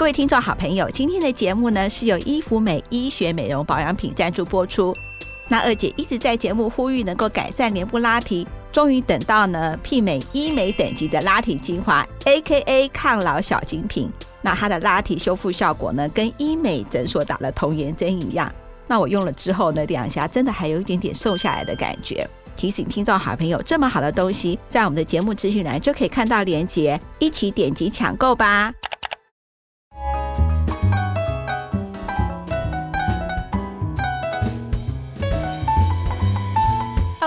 各位听众好朋友，今天的节目呢是由伊芙美医学美容保养品赞助播出。那二姐一直在节目呼吁能够改善脸部拉提，终于等到呢媲美医美等级的拉提精华，AKA 抗老小精品。那它的拉提修复效果呢，跟医美诊所打了童颜针一样。那我用了之后呢，两颊真的还有一点点瘦下来的感觉。提醒听众好朋友，这么好的东西，在我们的节目资讯栏就可以看到链接，一起点击抢购吧。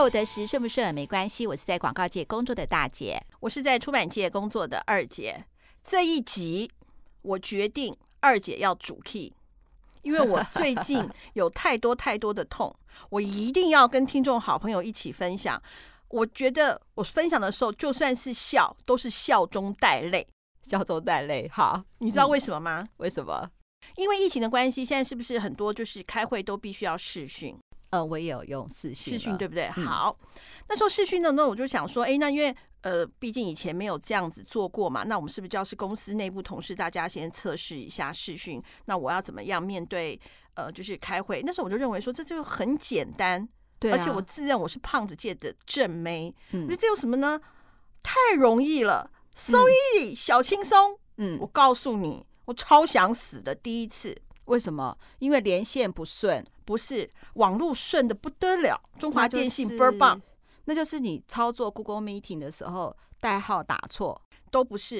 我的时顺不顺没关系，我是在广告界工作的大姐，我是在出版界工作的二姐。这一集我决定二姐要主 key，因为我最近 有太多太多的痛，我一定要跟听众好朋友一起分享。我觉得我分享的时候，就算是笑，都是笑中带泪，笑中带泪。好，你知道为什么吗？嗯，为什么？因为疫情的关系，现在是不是很多就是开会都必须要视讯？呃，我也有用视讯，视讯对不对？嗯、好，那时候视讯的那我就想说，哎，那因为呃，毕竟以前没有这样子做过嘛，那我们是不是就要是公司内部同事大家先测试一下视讯？那我要怎么样面对？呃，就是开会。那时候我就认为说，这就很简单，对、啊，而且我自认我是胖子界的正妹，嗯，这有什么呢？太容易了，so easy，、嗯、小轻松。嗯，我告诉你，我超想死的第一次。为什么？因为连线不顺，不是网络顺的不得了。中华电信倍儿棒，那就是你操作 Google Meeting 的时候代号打错，都不是，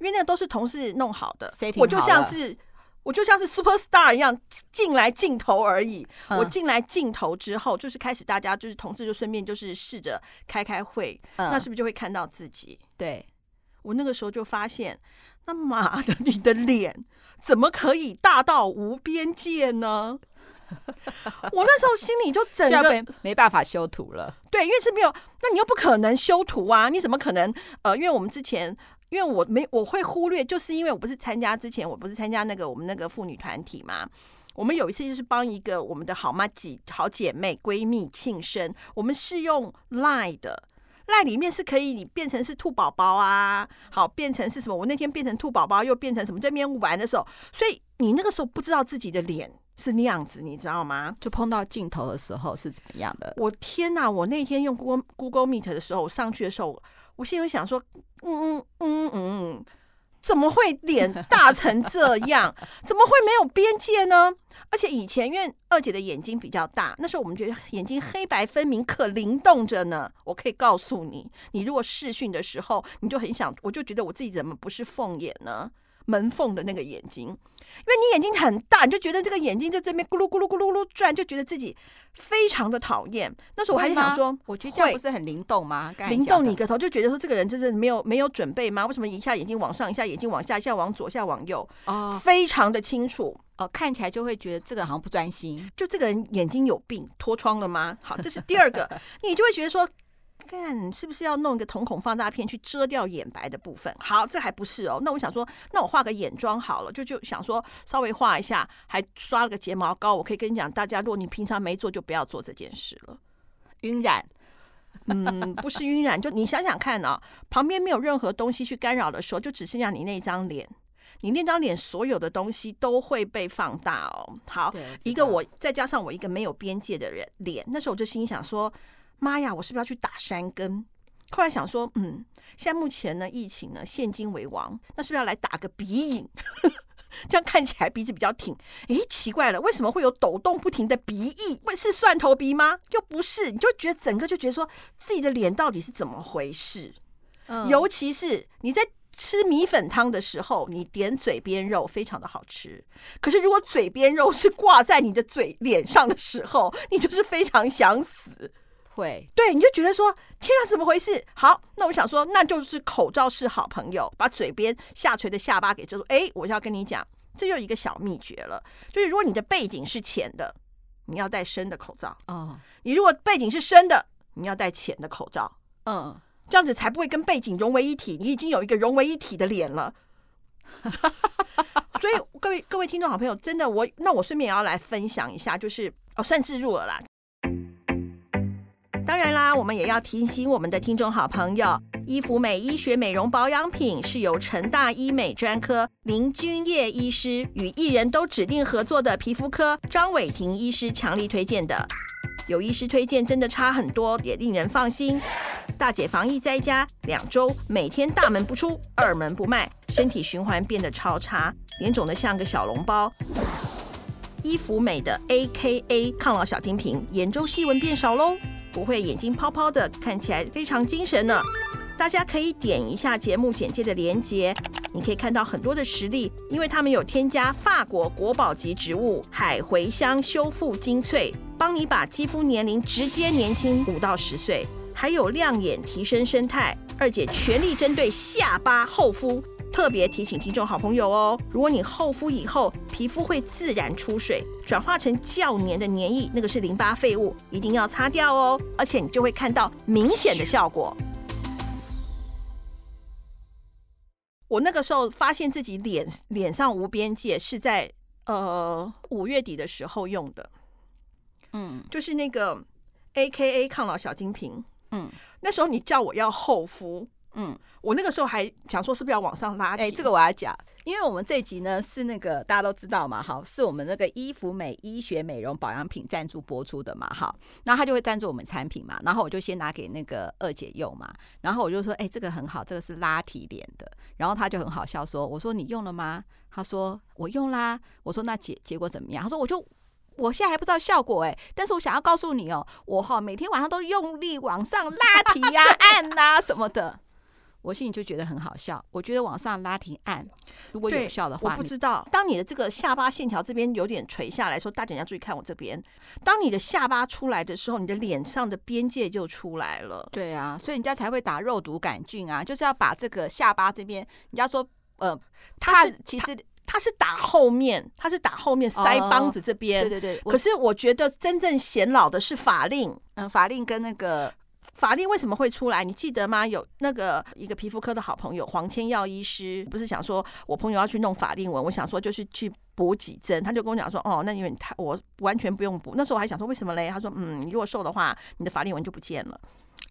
因为那个都是同事弄好的。我就像是我就像是 Super Star 一样进来镜头而已。嗯、我进来镜头之后，就是开始大家就是同事就顺便就是试着开开会，嗯、那是不是就会看到自己？对，我那个时候就发现，那妈的，你的脸。怎么可以大到无边界呢？我那时候心里就整个没，没办法修图了。对，因为是没有，那你又不可能修图啊！你怎么可能？呃，因为我们之前，因为我没我会忽略，就是因为我不是参加之前，我不是参加那个我们那个妇女团体嘛。我们有一次就是帮一个我们的好妈几好姐妹闺蜜庆生，我们是用 Line 的。赖里面是可以你变成是兔宝宝啊，好变成是什么？我那天变成兔宝宝，又变成什么？在那边玩的时候，所以你那个时候不知道自己的脸是那样子，你知道吗？就碰到镜头的时候是怎么样的？我天哪！我那天用 Google Google Meet 的时候，我上去的时候，我心里想说，嗯嗯嗯嗯，怎么会脸大成这样？怎么会没有边界呢？而且以前因为二姐的眼睛比较大，那时候我们觉得眼睛黑白分明，可灵动着呢。我可以告诉你，你如果视讯的时候，你就很想，我就觉得我自己怎么不是凤眼呢？门缝的那个眼睛，因为你眼睛很大，你就觉得这个眼睛在这边咕噜咕噜咕噜咕噜转，就觉得自己非常的讨厌。那时候我还想说，我觉得这样不是很灵动吗？灵动你个头，就觉得说这个人真是没有没有准备吗？为什么一下眼睛往上，一下眼睛往下，一下往左，一下往右？哦，非常的清楚哦，看起来就会觉得这个好像不专心，就这个人眼睛有病，脱窗了吗？好，这是第二个，你就会觉得说。看是不是要弄一个瞳孔放大片去遮掉眼白的部分？好，这还不是哦。那我想说，那我画个眼妆好了，就就想说稍微画一下，还刷了个睫毛膏。我可以跟你讲，大家如果你平常没做，就不要做这件事了。晕染，嗯，不是晕染，就你想想看啊，旁边没有任何东西去干扰的时候，就只剩下你那张脸，你那张脸所有的东西都会被放大哦。好，一个我再加上我一个没有边界的人脸，那时候我就心想说。妈呀，我是不是要去打山根？后来想说，嗯，现在目前呢，疫情呢，现金为王，那是不是要来打个鼻影？这样看起来鼻子比较挺。诶，奇怪了，为什么会有抖动不停的鼻翼？问是蒜头鼻吗？又不是，你就觉得整个就觉得说自己的脸到底是怎么回事？嗯，尤其是你在吃米粉汤的时候，你点嘴边肉非常的好吃，可是如果嘴边肉是挂在你的嘴脸上的时候，你就是非常想死。会，对，你就觉得说，天啊，怎么回事？好，那我想说，那就是口罩是好朋友，把嘴边下垂的下巴给遮住。哎，我就要跟你讲，这就一个小秘诀了，就是如果你的背景是浅的，你要戴深的口罩。哦，你如果背景是深的，你要戴浅的口罩。嗯，这样子才不会跟背景融为一体。你已经有一个融为一体的脸了。所以各位各位听众好朋友，真的我那我顺便也要来分享一下，就是哦，算置入了啦。当然啦，我们也要提醒我们的听众好朋友，伊芙美医学美容保养品是由成大医美专科林君烨医师与艺人都指定合作的皮肤科张伟婷医师强力推荐的。有医师推荐，真的差很多，也令人放心。大姐防疫在家两周，每天大门不出，二门不迈，身体循环变得超差，脸肿得像个小笼包。伊芙美的 AKA 抗老小金瓶，眼周细纹变少喽，不会眼睛泡泡的，看起来非常精神呢。大家可以点一下节目简介的链接，你可以看到很多的实例，因为他们有添加法国国宝级植物海茴香修复精粹，帮你把肌肤年龄直接年轻五到十岁，还有亮眼提升生态。二姐全力针对下巴厚敷，特别提醒听众好朋友哦，如果你厚敷以后皮肤会自然出水，转化成较黏的黏液，那个是淋巴废物，一定要擦掉哦，而且你就会看到明显的效果。我那个时候发现自己脸脸上无边界，是在呃五月底的时候用的，嗯，就是那个 AKA 抗老小金瓶，嗯，那时候你叫我要厚敷，嗯，我那个时候还想说是不是要往上拉，哎，这个我要讲。因为我们这一集呢是那个大家都知道嘛，好，是我们那个伊芙美医学美容保养品赞助播出的嘛，好，那他就会赞助我们产品嘛，然后我就先拿给那个二姐用嘛，然后我就说，哎、欸，这个很好，这个是拉提脸的，然后他就很好笑说，我说你用了吗？他说我用啦，我说那结结果怎么样？他说我就我现在还不知道效果哎、欸，但是我想要告诉你哦、喔，我哈每天晚上都用力往上拉提呀、啊、按呐、啊、什么的。我心里就觉得很好笑。我觉得往上拉提按，如果有效的话，我不知道。当你的这个下巴线条这边有点垂下来说，大家要注意看我这边。当你的下巴出来的时候，你的脸上的边界就出来了。对啊，所以人家才会打肉毒杆菌啊，就是要把这个下巴这边，人家说呃，他是其实他是打后面，他是打后面腮帮子这边。对对对。可是我觉得真正显老的是法令，嗯，法令跟那个。法令为什么会出来？你记得吗？有那个一个皮肤科的好朋友黄千耀医师，不是想说我朋友要去弄法令纹，我想说就是去补几针，他就跟我讲说，哦，那因为他我完全不用补。那时候我还想说为什么嘞？他说，嗯，你如果瘦的话，你的法令纹就不见了，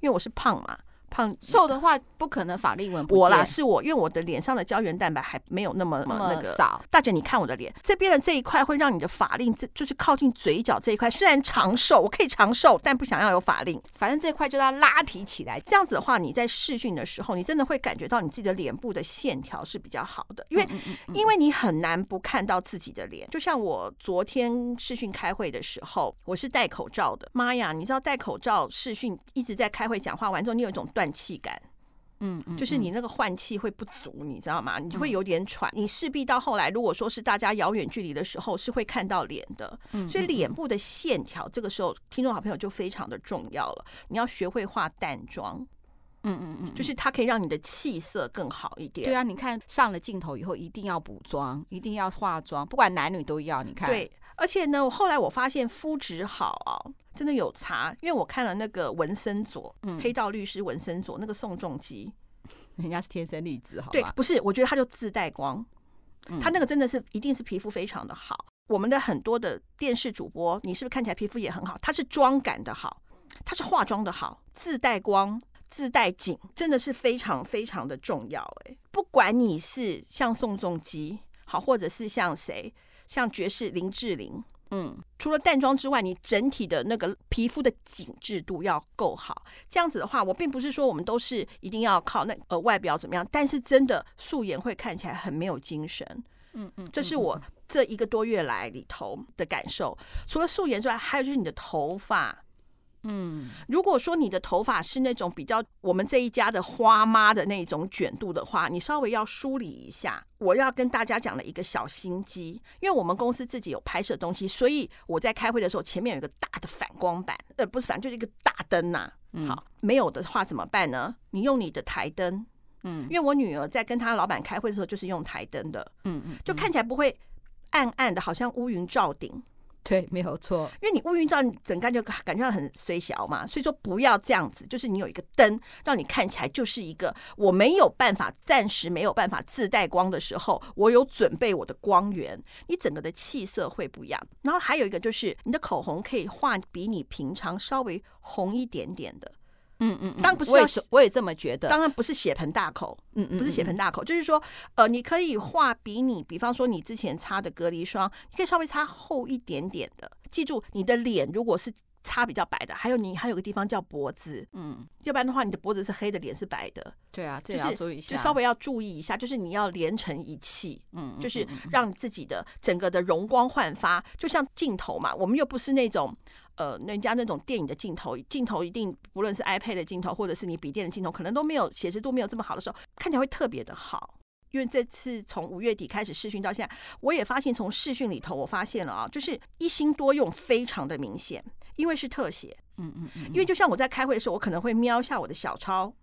因为我是胖嘛。胖瘦的话不可能法令纹不。我啦，是我，因为我的脸上的胶原蛋白还没有那么那个少。大姐，你看我的脸这边的这一块会让你的法令，这就是靠近嘴角这一块，虽然长寿，我可以长寿，但不想要有法令。反正这块就要拉提起来，这样子的话，你在试训的时候，你真的会感觉到你自己的脸部的线条是比较好的，因为嗯嗯嗯嗯因为你很难不看到自己的脸。就像我昨天试训开会的时候，我是戴口罩的。妈呀，你知道戴口罩试训一直在开会讲话完之后，你有一种断。气感，嗯，就是你那个换气会不足，你知道吗？你就会有点喘。你势必到后来，如果说是大家遥远距离的时候，是会看到脸的。所以脸部的线条，这个时候听众好朋友就非常的重要了。你要学会化淡妆，嗯嗯嗯，就是它可以让你的气色更好一点。对啊，你看上了镜头以后，一定要补妆，一定要化妆，不管男女都要。你看，对。而且呢，我后来我发现肤质好啊，真的有差。因为我看了那个文森佐，嗯，黑道律师文森佐那个宋仲基，人家是天生丽质，好？对，不是，我觉得他就自带光，他那个真的是一定是皮肤非常的好。我们的很多的电视主播，你是不是看起来皮肤也很好？他是妆感的好，他是化妆的好，自带光、自带景，真的是非常非常的重要。哎，不管你是像宋仲基好，或者是像谁。像爵士林志玲，嗯，除了淡妆之外，你整体的那个皮肤的紧致度要够好。这样子的话，我并不是说我们都是一定要靠那呃外表怎么样，但是真的素颜会看起来很没有精神。嗯嗯，这是我这一个多月来里头的感受。除了素颜之外，还有就是你的头发。嗯，如果说你的头发是那种比较我们这一家的花妈的那种卷度的话，你稍微要梳理一下。我要跟大家讲的一个小心机，因为我们公司自己有拍摄东西，所以我在开会的时候前面有一个大的反光板，呃，不是反，就是一个大灯呐、啊。好，没有的话怎么办呢？你用你的台灯，嗯，因为我女儿在跟她老板开会的时候就是用台灯的，嗯嗯，就看起来不会暗暗的，好像乌云罩顶。对，没有错，因为你乌云照，你整个就感觉到很衰小嘛，所以说不要这样子，就是你有一个灯，让你看起来就是一个我没有办法，暂时没有办法自带光的时候，我有准备我的光源，你整个的气色会不一样。然后还有一个就是你的口红可以画比你平常稍微红一点点的，嗯嗯，当然不是我也我也这么觉得，当然不是血盆大口，嗯嗯，不是血盆大口，就是说，呃，你可以画比你，比方说你之前擦的隔离霜，你可以稍微擦厚一点点的。记住，你的脸如果是擦比较白的，还有你还有个地方叫脖子，嗯，要不然的话，你的脖子是黑的，脸是白的。对啊，这要注意一下，就稍微要注意一下，就是你要连成一气，嗯，就是让自己的整个的容光焕发，就像镜头嘛，我们又不是那种。呃，人家那种电影的镜头，镜头一定不论是 iPad 的镜头，或者是你笔电的镜头，可能都没有显示度没有这么好的时候，看起来会特别的好。因为这次从五月底开始试训到现在，我也发现从试训里头，我发现了啊，就是一心多用非常的明显，因为是特写，嗯嗯嗯，因为就像我在开会的时候，我可能会瞄一下我的小抄。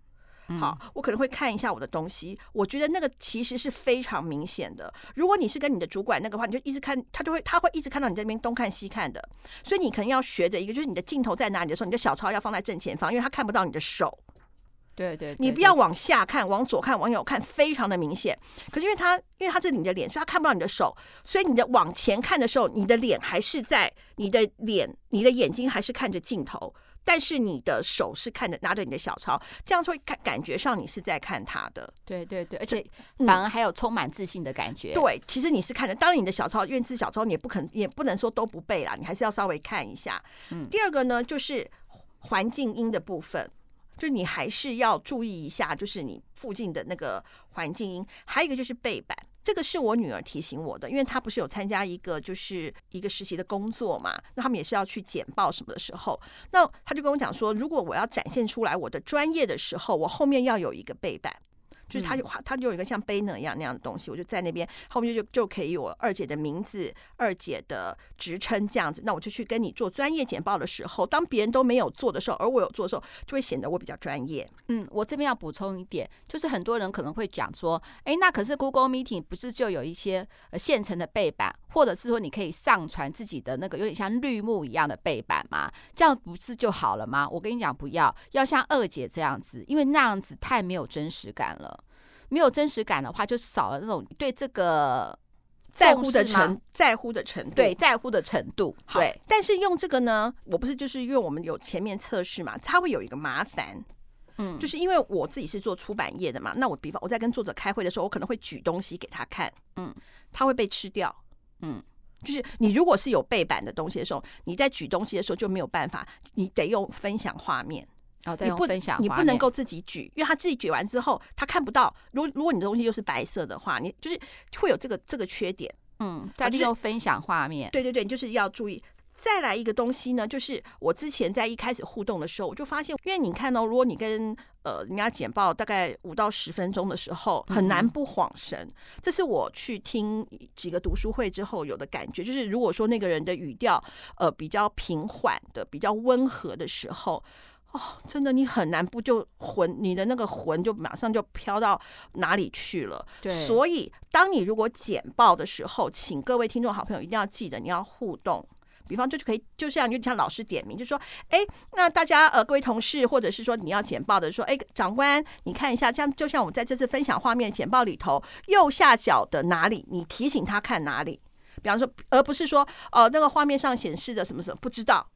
好，我可能会看一下我的东西。我觉得那个其实是非常明显的。如果你是跟你的主管那个话，你就一直看，他就会他会一直看到你在那边东看西看的。所以你可能要学着一个，就是你的镜头在哪里的时候，你的小抄要放在正前方，因为他看不到你的手。对对，你不要往下看，往左看，往右看，非常的明显。可是因为他，因为他是你的脸，所以他看不到你的手，所以你的往前看的时候，你的脸还是在你的脸，你的眼睛还是看着镜头。但是你的手是看着拿着你的小抄，这样会感感觉上你是在看他的。对对对，而且反而还有充满自信的感觉。嗯、对，其实你是看着，当然你的小抄，因为是小抄，你也不可能也不能说都不背啦，你还是要稍微看一下。嗯。第二个呢，就是环境音的部分，就你还是要注意一下，就是你附近的那个环境音。还有一个就是背板。这个是我女儿提醒我的，因为她不是有参加一个就是一个实习的工作嘛，那他们也是要去简报什么的时候，那她就跟我讲说，如果我要展现出来我的专业的时候，我后面要有一个背板。就是他就他就有一个像 banner 一样那样的东西，我就在那边后面就就可以有我二姐的名字、二姐的职称这样子。那我就去跟你做专业简报的时候，当别人都没有做的时候，而我有做的时候，就会显得我比较专业。嗯，我这边要补充一点，就是很多人可能会讲说，哎，那可是 Google Meeting 不是就有一些呃现成的背板，或者是说你可以上传自己的那个有点像绿幕一样的背板吗？这样不是就好了吗？我跟你讲，不要，要像二姐这样子，因为那样子太没有真实感了。没有真实感的话，就少了那种对这个在乎的程在乎的程度，对在乎的程度。对，但是用这个呢，我不是就是因为我们有前面测试嘛，它会有一个麻烦，嗯，就是因为我自己是做出版业的嘛，那我比方我在跟作者开会的时候，我可能会举东西给他看，嗯，他会被吃掉，嗯，就是你如果是有背板的东西的时候，你在举东西的时候就没有办法，你得用分享画面。哦，再用分享你不，你不能够自己举，因为他自己举完之后，他看不到。如果如果你的东西又是白色的话，你就是会有这个这个缺点。嗯，再利用分享画面。对对对，就是要注意。再来一个东西呢，就是我之前在一开始互动的时候，我就发现，因为你看哦，如果你跟呃人家简报大概五到十分钟的时候，很难不恍神。嗯、这是我去听几个读书会之后有的感觉，就是如果说那个人的语调呃比较平缓的、比较温和的时候。哦，真的，你很难不就魂，你的那个魂就马上就飘到哪里去了。对，所以当你如果简报的时候，请各位听众好朋友一定要记得，你要互动。比方就是可以，就像就像老师点名，就说，哎，那大家呃，各位同事，或者是说你要简报的，说，哎，长官，你看一下，这样就像我们在这次分享画面简报里头，右下角的哪里，你提醒他看哪里。比方说，而不是说，哦、呃，那个画面上显示的什么什么，不知道。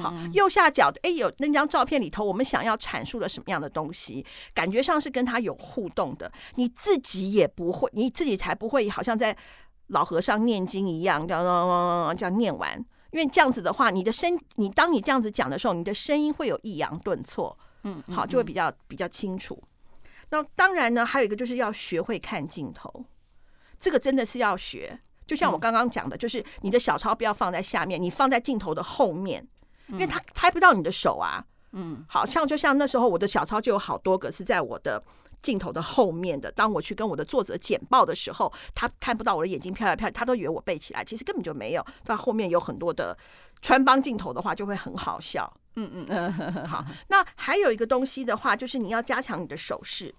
好，右下角的哎，有那张照片里头，我们想要阐述的什么样的东西？感觉上是跟他有互动的，你自己也不会，你自己才不会好像在老和尚念经一样，这样这样念完。因为这样子的话，你的声，你当你这样子讲的时候，你的声音会有抑扬顿挫，嗯，好，就会比较比较清楚。那当然呢，还有一个就是要学会看镜头，这个真的是要学。就像我刚刚讲的，就是你的小抄不要放在下面，你放在镜头的后面。因为他拍不到你的手啊，嗯，好像就像那时候我的小抄就有好多个是在我的镜头的后面的。当我去跟我的作者简报的时候，他看不到我的眼睛飘来飘，他都以为我背起来，其实根本就没有。到后面有很多的穿帮镜头的话，就会很好笑。嗯嗯嗯，好。那还有一个东西的话，就是你要加强你的手势，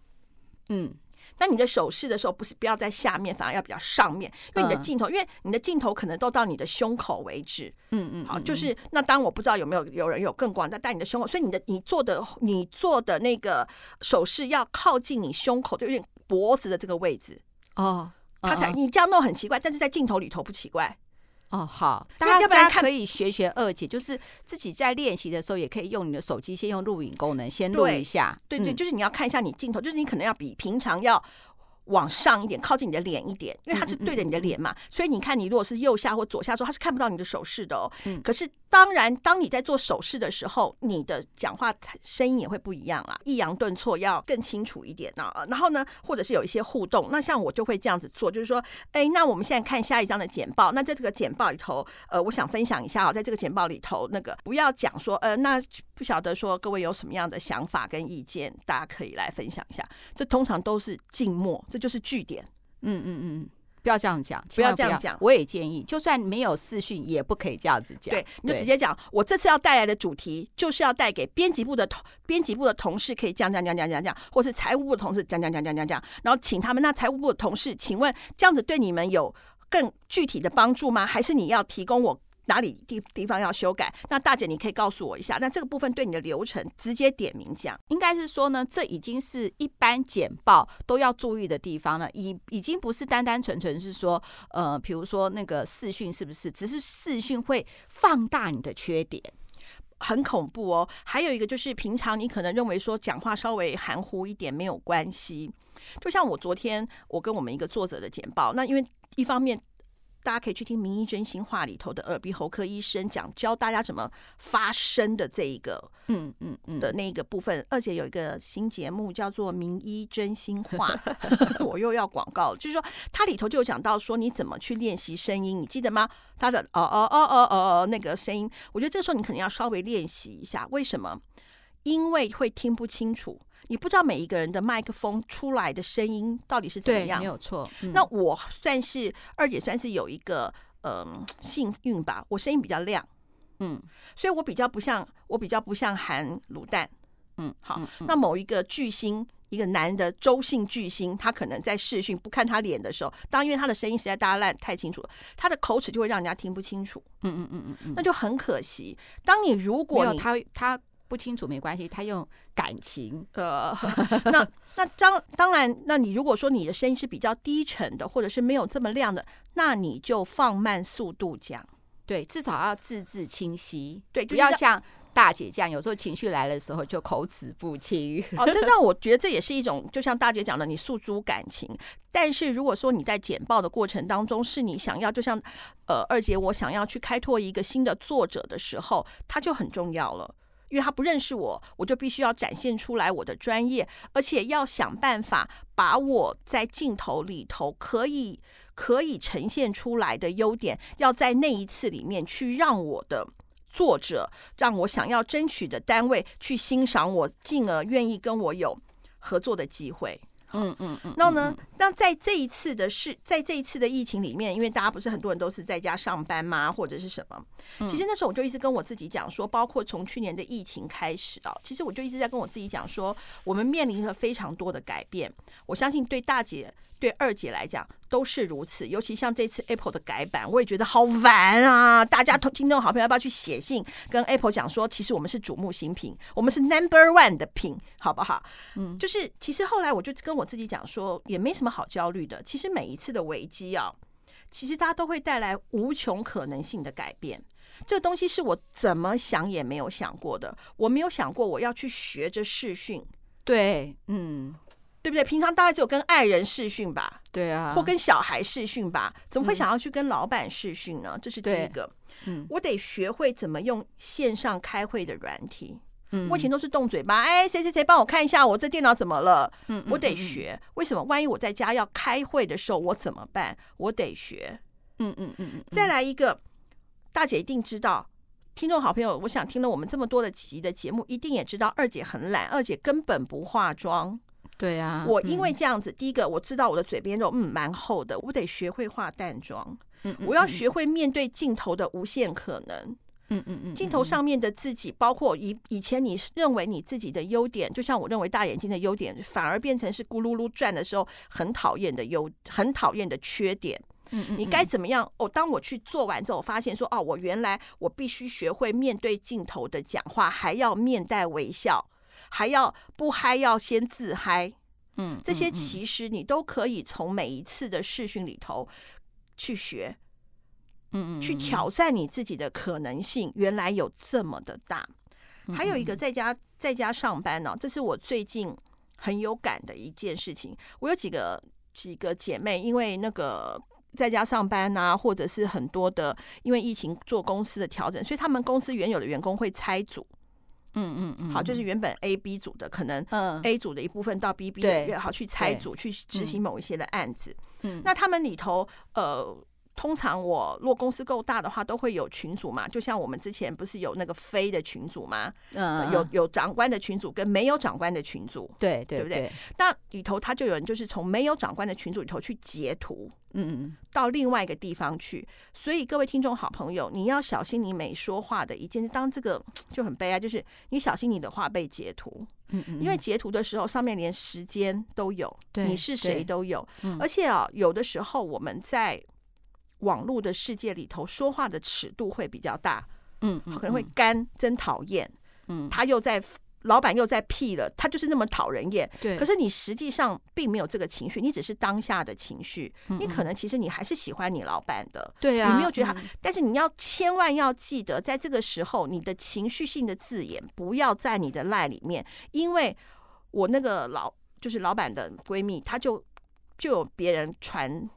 嗯。那你的手势的时候，不是不要在下面，反而要比较上面，因为你的镜头，因为你的镜头可能都到你的胸口为止。嗯嗯，好，就是那当我不知道有没有有人有更广，但在你的胸口，所以你的你做的你做的那个手势要靠近你胸口，就有点脖子的这个位置。哦，他才你这样弄很奇怪，但是在镜头里头不奇怪。哦，好，大家大家可以学学二姐，就是自己在练习的时候，也可以用你的手机先用录影功能先录一下。对对，对，就是你要看一下你镜头，就是你可能要比平常要。往上一点，靠近你的脸一点，因为它是对着你的脸嘛，嗯嗯嗯，所以你看，你如果是右下或左下的时候，它是看不到你的手势的哦。嗯、可是当然，当你在做手势的时候，你的讲话声音也会不一样啦，抑扬顿挫要更清楚一点呢。然后呢，或者是有一些互动，那像我就会这样子做，就是说，哎，那我们现在看下一张的简报。那在这个简报里头，呃，我想分享一下啊，在这个简报里头，那个不要讲说，呃，那不晓得说各位有什么样的想法跟意见，大家可以来分享一下。这通常都是静默，这就是句点。嗯嗯嗯，不要这样讲，不要这样讲。我也建议，就算没有视讯，也不可以这样子讲。对，你就直接讲。我这次要带来的主题，就是要带给编辑部的同编辑部的同事，可以讲讲讲讲讲讲，或是财务部的同事讲讲讲讲讲讲，然后请他们。那财务部的同事，请问这样子对你们有更具体的帮助吗？还是你要提供我？哪里地地方要修改？那大姐，你可以告诉我一下。那这个部分对你的流程直接点名讲，应该是说呢，这已经是一般简报都要注意的地方了。已已经不是单单纯纯是说，呃，比如说那个视讯是不是？只是视讯会放大你的缺点，很恐怖哦。还有一个就是，平常你可能认为说讲话稍微含糊一点没有关系。就像我昨天我跟我们一个作者的简报，那因为一方面。大家可以去听《名医真心话》里头的耳鼻喉科医生讲教大家怎么发声的这一个，嗯嗯嗯的那一个部分。二姐有一个新节目叫做《名医真心话》，我又要广告了。就是说，它里头就有讲到说你怎么去练习声音，你记得吗？他的哦哦哦哦哦哦那个声音，我觉得这个时候你可能要稍微练习一下。为什么？因为会听不清楚。你不知道每一个人的麦克风出来的声音到底是怎么样？没有错。嗯、那我算是二姐，算是有一个嗯幸运吧。我声音比较亮，嗯，所以我比较不像我比较不像含卤蛋，嗯，好。嗯嗯、那某一个巨星，一个男的周姓巨星，他可能在视讯不看他脸的时候，当因为他的声音实在大家烂太清楚了，他的口齿就会让人家听不清楚。嗯嗯嗯嗯嗯，那就很可惜。当你如果你他他。不清楚没关系，他用感情。呃，那 那当当然，那你如果说你的声音是比较低沉的，或者是没有这么亮的，那你就放慢速度讲。对，至少要字字清晰。对，就不要像大姐这样，有时候情绪来的时候就口齿不清。哦，这那我觉得这也是一种，就像大姐讲的，你诉诸感情。但是如果说你在简报的过程当中，是你想要，就像呃二姐我想要去开拓一个新的作者的时候，它就很重要了。因为他不认识我，我就必须要展现出来我的专业，而且要想办法把我在镜头里头可以可以呈现出来的优点，要在那一次里面去让我的作者，让我想要争取的单位去欣赏我，进而愿意跟我有合作的机会。嗯嗯嗯，然后呢，那在这一次的事，在这一次的疫情里面，因为大家不是很多人都是在家上班吗，或者是什么？其实那时候我就一直跟我自己讲说，包括从去年的疫情开始啊，其实我就一直在跟我自己讲说，我们面临了非常多的改变。我相信对大姐、对二姐来讲都是如此。尤其像这次 Apple 的改版，我也觉得好烦啊！大家听众好朋友要不要去写信跟 Apple 讲说，其实我们是瞩目新品，我们是 Number One 的品，好不好？嗯，就是其实后来我就跟我自己讲说，也没什么好焦虑的。其实每一次的危机啊，其实大家都会带来无穷可能性的改变。这个东西是我怎么想也没有想过的。我没有想过我要去学着视讯，对，嗯，对不对？平常大概只有跟爱人视讯吧，对啊，或跟小孩视讯吧，怎么会想要去跟老板视讯呢？这是第一个。嗯，我得学会怎么用线上开会的软体。嗯，我以前都是动嘴巴，哎，谁谁谁帮我看一下我这电脑怎么了？嗯，我得学。为什么？万一我在家要开会的时候，我怎么办？我得学。嗯嗯嗯嗯，再来一个。大姐一定知道，听众好朋友，我想听了我们这么多的集的节目，一定也知道二姐很懒，二姐根本不化妆。对呀，我因为这样子，第一个我知道我的嘴边肉嗯蛮厚的，我得学会化淡妆。嗯，我要学会面对镜头的无限可能。嗯嗯嗯，镜头上面的自己，包括以以前你认为你自己的优点，就像我认为大眼睛的优点，反而变成是咕噜噜转的时候很讨厌的优，很讨厌的缺点。你该怎么样？哦，当我去做完之后，我发现说，哦，我原来我必须学会面对镜头的讲话，还要面带微笑，还要不嗨要先自嗨。嗯，这些其实你都可以从每一次的试训里头去学。嗯嗯，去挑战你自己的可能性，原来有这么的大。还有一个在家在家上班呢、哦，这是我最近很有感的一件事情。我有几个几个姐妹，因为那个在家上班啊，或者是很多的因为疫情做公司的调整，所以他们公司原有的员工会拆组。嗯嗯嗯，好，就是原本 A、B 组的，可能 A 组的一部分到 B、B 的，好去拆组去执行某一些的案子。嗯，那他们里头呃。通常我如果公司够大的话，都会有群组嘛。就像我们之前不是有那个非的群组吗？嗯，有有长官的群组跟没有长官的群组，对对，对不对？那里头他就有人就是从没有长官的群组里头去截图，嗯嗯，到另外一个地方去。所以各位听众好朋友，你要小心你每说话的一件事。当这个就很悲哀，就是你小心你的话被截图，嗯嗯，因为截图的时候上面连时间都有，你是谁都有，而且啊，有的时候我们在。网络的世界里头，说话的尺度会比较大，嗯，可能会干，真讨厌，嗯，他又在，老板又在屁了，他就是那么讨人厌，对。可是你实际上并没有这个情绪，你只是当下的情绪，你可能其实你还是喜欢你老板的，对呀，你没有觉得他，但是你要千万要记得，在这个时候，你的情绪性的字眼不要在你的赖里面，因为我那个老就是老板的闺蜜，她就就有别人传。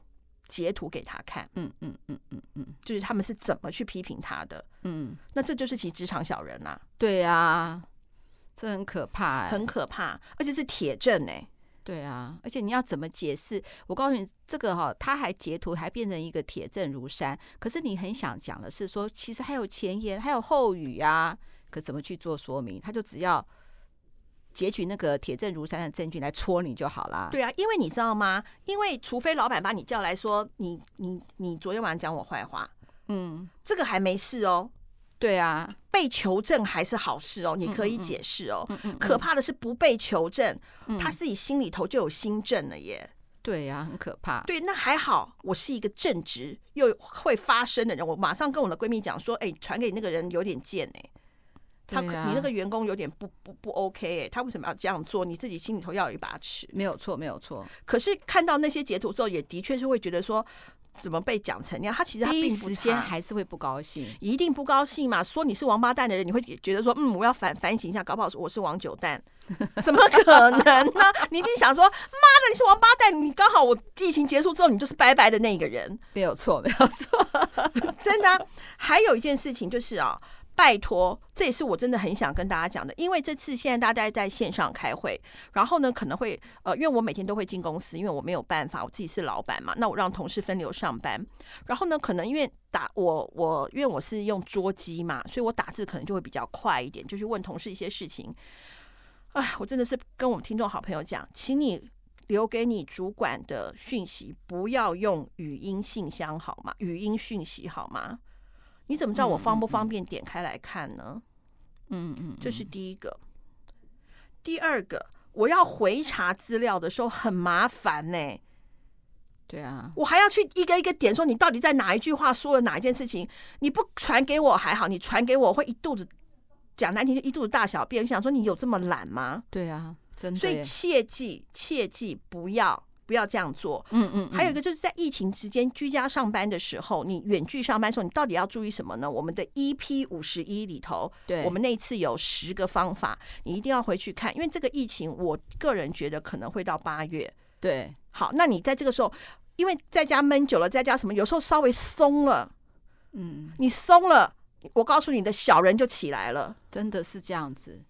截图给他看，嗯嗯嗯嗯嗯，就是他们是怎么去批评他的，嗯，那这就是其实职场小人啦，对啊，这很可怕，很可怕，而且是铁证哎，对啊，而且你要怎么解释？我告诉你，这个哈，他还截图，还变成一个铁证如山。可是你很想讲的是说，其实还有前言，还有后语啊，可怎么去做说明？他就只要。截取那个铁证如山的证据来戳你就好了。对啊，因为你知道吗？因为除非老板把你叫来说，你你你昨天晚上讲我坏话，嗯，这个还没事哦。对啊，被求证还是好事哦，你可以解释哦。嗯嗯嗯、可怕的是不被求证，嗯、他自己心里头就有心证了耶。对呀、啊，很可怕。对，那还好，我是一个正直又会发声的人，我马上跟我的闺蜜讲说，哎，传给那个人有点贱哎。他，你那个员工有点不不不 OK 哎，他为什么要这样做？你自己心里头要有一把尺。没有错，没有错。可是看到那些截图之后，也的确是会觉得说，怎么被讲成那样？他其实他并不时间还是会不高兴，一定不高兴嘛。说你是王八蛋的人，你会觉得说，嗯，我要反反省一下，搞不好我是王九蛋，怎么可能呢？你一定想说，妈的，你是王八蛋，你刚好我疫情结束之后，你就是拜拜的那个人。没有错，没有错，真的啊。还有一件事情就是啊。拜托，这也是我真的很想跟大家讲的，因为这次现在大家在线上开会，然后呢，可能会呃，因为我每天都会进公司，因为我没有办法，我自己是老板嘛，那我让同事分流上班，然后呢，可能因为打我我因为我是用桌机嘛，所以我打字可能就会比较快一点，就去问同事一些事情。哎，我真的是跟我们听众好朋友讲，请你留给你主管的讯息不要用语音信箱好吗？语音讯息好吗？你怎么知道我方不方便点开来看呢？嗯嗯，这是第一个。第二个，我要回查资料的时候很麻烦呢。对啊，我还要去一个一个点，说你到底在哪一句话说了哪一件事情？你不传给我还好，你传给我会一肚子讲难听，就一肚子大小便。你想说你有这么懒吗？对啊，真的。所以切记切记不要。不要这样做。嗯嗯，还有一个就是在疫情期间居家上班的时候，你远距上班的时候，你到底要注意什么呢？我们的 EP 五十一里头，对，我们那一次有十个方法，你一定要回去看，因为这个疫情，我个人觉得可能会到八月。对，好，那你在这个时候，因为在家闷久了，在家什么，有时候稍微松了，嗯，你松了，我告诉你的小人就起来了，真的是这样子。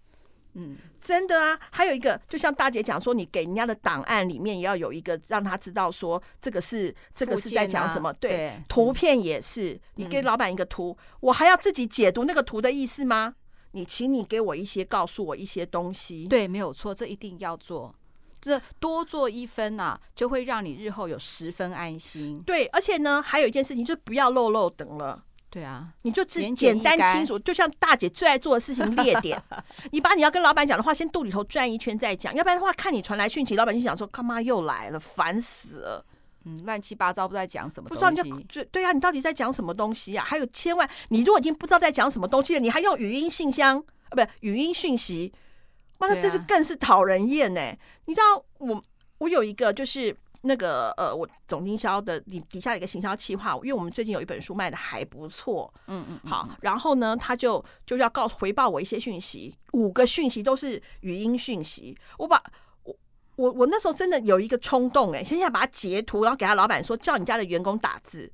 嗯，真的啊，还有一个，就像大姐讲说，你给人家的档案里面也要有一个，让他知道说这个是这个是在讲什么。对，图片也是，你给老板一个图，嗯，我还要自己解读那个图的意思吗？你请你给我一些，告诉我一些东西。对，没有错，这一定要做，这多做一分啊，就会让你日后有十分安心。对，而且呢，还有一件事情，就不要漏漏等了。对啊，你就只简单清楚，就像大姐最爱做的事情列点。你把你要跟老板讲的话，先肚里头转一圈再讲，要不然的话，看你传来讯息，老板就想说，干嘛又来了，烦死了。嗯，乱七八糟不知道在讲什么东西，不知道你就对啊，你到底在讲什么东西呀？还有千万，你如果已经不知道在讲什么东西了，你还用语音信箱啊，不，语音讯息，哇，那这是更是讨人厌呢。你知道我我有一个就是那个呃，我总经销的底底下有一个行销企划，因为我们最近有一本书卖的还不错，嗯嗯，好，然后呢，他就就要告回报我一些讯息，五个讯息都是语音讯息，我把我我我那时候真的有一个冲动，哎，现在把它截图，然后给他老板说，叫你家的员工打字，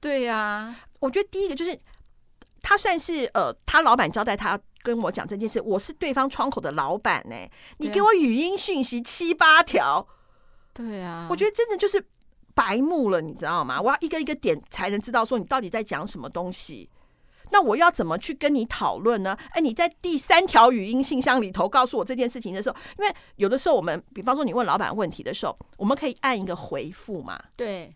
对呀、啊，我觉得第一个就是他算是呃，他老板交代他跟我讲这件事，我是对方窗口的老板呢，你给我语音讯息七八条。对啊，我觉得真的就是白目了，你知道吗？我要一个一个点才能知道说你到底在讲什么东西。那我要怎么去跟你讨论呢？哎，你在第三条语音信箱里头告诉我这件事情的时候，因为有的时候我们，比方说你问老板问题的时候，我们可以按一个回复嘛。对，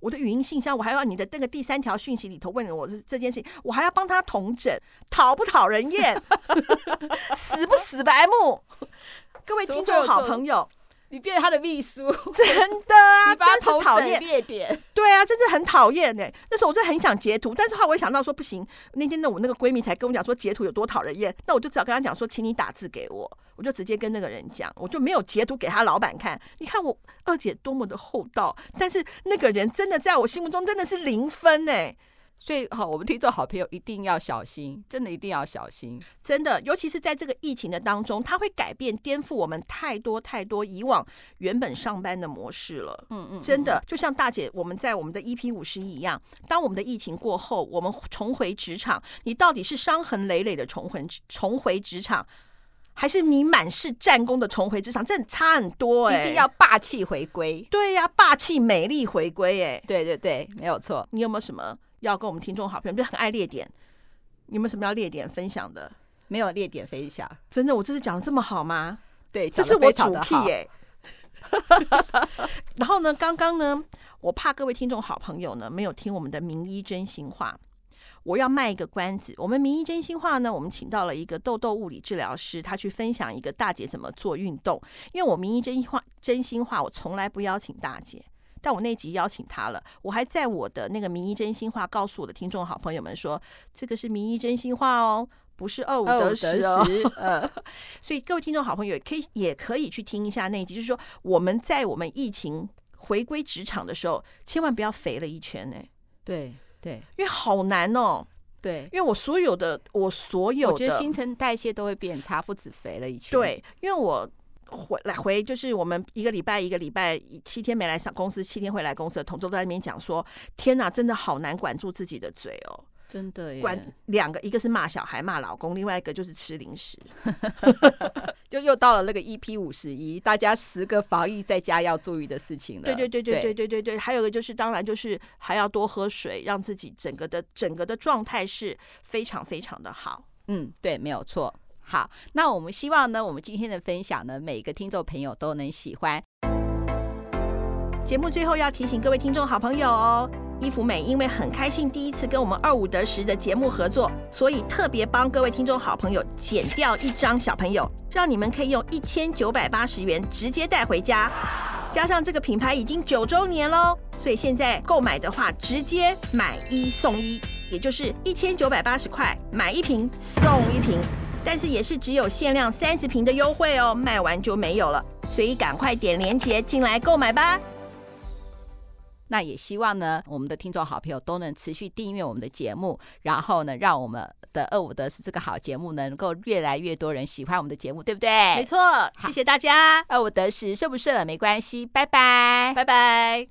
我的语音信箱，我还要你的那个第三条讯息里头问我这这件事情，我还要帮他同整，讨不讨人厌？死不死白目？各位听众好朋友。你变成他的秘书，真的啊，真是讨厌。列点，对啊，真是很讨厌呢。那时候我真的很想截图，但是后来我也想到说不行。那天呢，我那个闺蜜才跟我讲说截图有多讨人厌，那我就只好跟她讲说，请你打字给我。我就直接跟那个人讲，我就没有截图给他老板看。你看我二姐多么的厚道，但是那个人真的在我心目中真的是零分哎。所以好，我们听众好朋友一定要小心，真的一定要小心，真的，尤其是在这个疫情的当中，它会改变、颠覆我们太多太多以往原本上班的模式了。嗯嗯，真的，就像大姐我们在我们的 EP 五十一一样，当我们的疫情过后，我们重回职场，你到底是伤痕累累的重回重回职场，还是你满是战功的重回职场？这差很多哎、欸，一定要霸气回归。对呀、啊，霸气美丽回归哎、欸，对对对，没有错。你有没有什么？要跟我们听众好朋友，就很爱列点。你们什么要列点分享的？没有列点分享，真的，我这次讲的这么好吗？对，这是我主 key 哎。然后呢，刚刚呢，我怕各位听众好朋友呢没有听我们的名医真心话，我要卖一个关子。我们名医真心话呢，我们请到了一个痘痘物理治疗师，他去分享一个大姐怎么做运动。因为我名医真心话，真心话，我从来不邀请大姐。但我那集邀请他了，我还在我的那个名医真心话告诉我的听众好朋友们说，这个是名医真心话哦，不是二五得十哦。呃，所以各位听众好朋友也可以也可以去听一下那一集，就是说我们在我们疫情回归职场的时候，千万不要肥了一圈呢。对对，因为好难哦。对，因为我所有的我所有的，我觉得新陈代谢都会变差，不止肥了一圈。对，因为我。回来回就是我们一个礼拜一个礼拜七天没来上公司，七天会来公司的同桌都在那边讲说：“天哪，真的好难管住自己的嘴哦，真的管两个，一个是骂小孩骂老公，另外一个就是吃零食。”就又到了那个 EP 五十一，大家十个防疫在家要注意的事情了。对对对对对对对对，还有一个就是当然就是还要多喝水，让自己整个的整个的状态是非常非常的好。嗯，对，没有错。好，那我们希望呢，我们今天的分享呢，每个听众朋友都能喜欢。节目最后要提醒各位听众好朋友哦，伊芙美因为很开心第一次跟我们二五得十的节目合作，所以特别帮各位听众好朋友剪掉一张小朋友，让你们可以用一千九百八十元直接带回家。加上这个品牌已经九周年喽，所以现在购买的话，直接买一送一，也就是一千九百八十块买一瓶送一瓶。但是也是只有限量三十瓶的优惠哦，卖完就没有了，所以赶快点链接进来购买吧。那也希望呢，我们的听众好朋友都能持续订阅我们的节目，然后呢，让我们的二五得十这个好节目，能够越来越多人喜欢我们的节目，对不对？没错，谢谢大家。二五得十顺不顺没关系，拜拜，拜拜。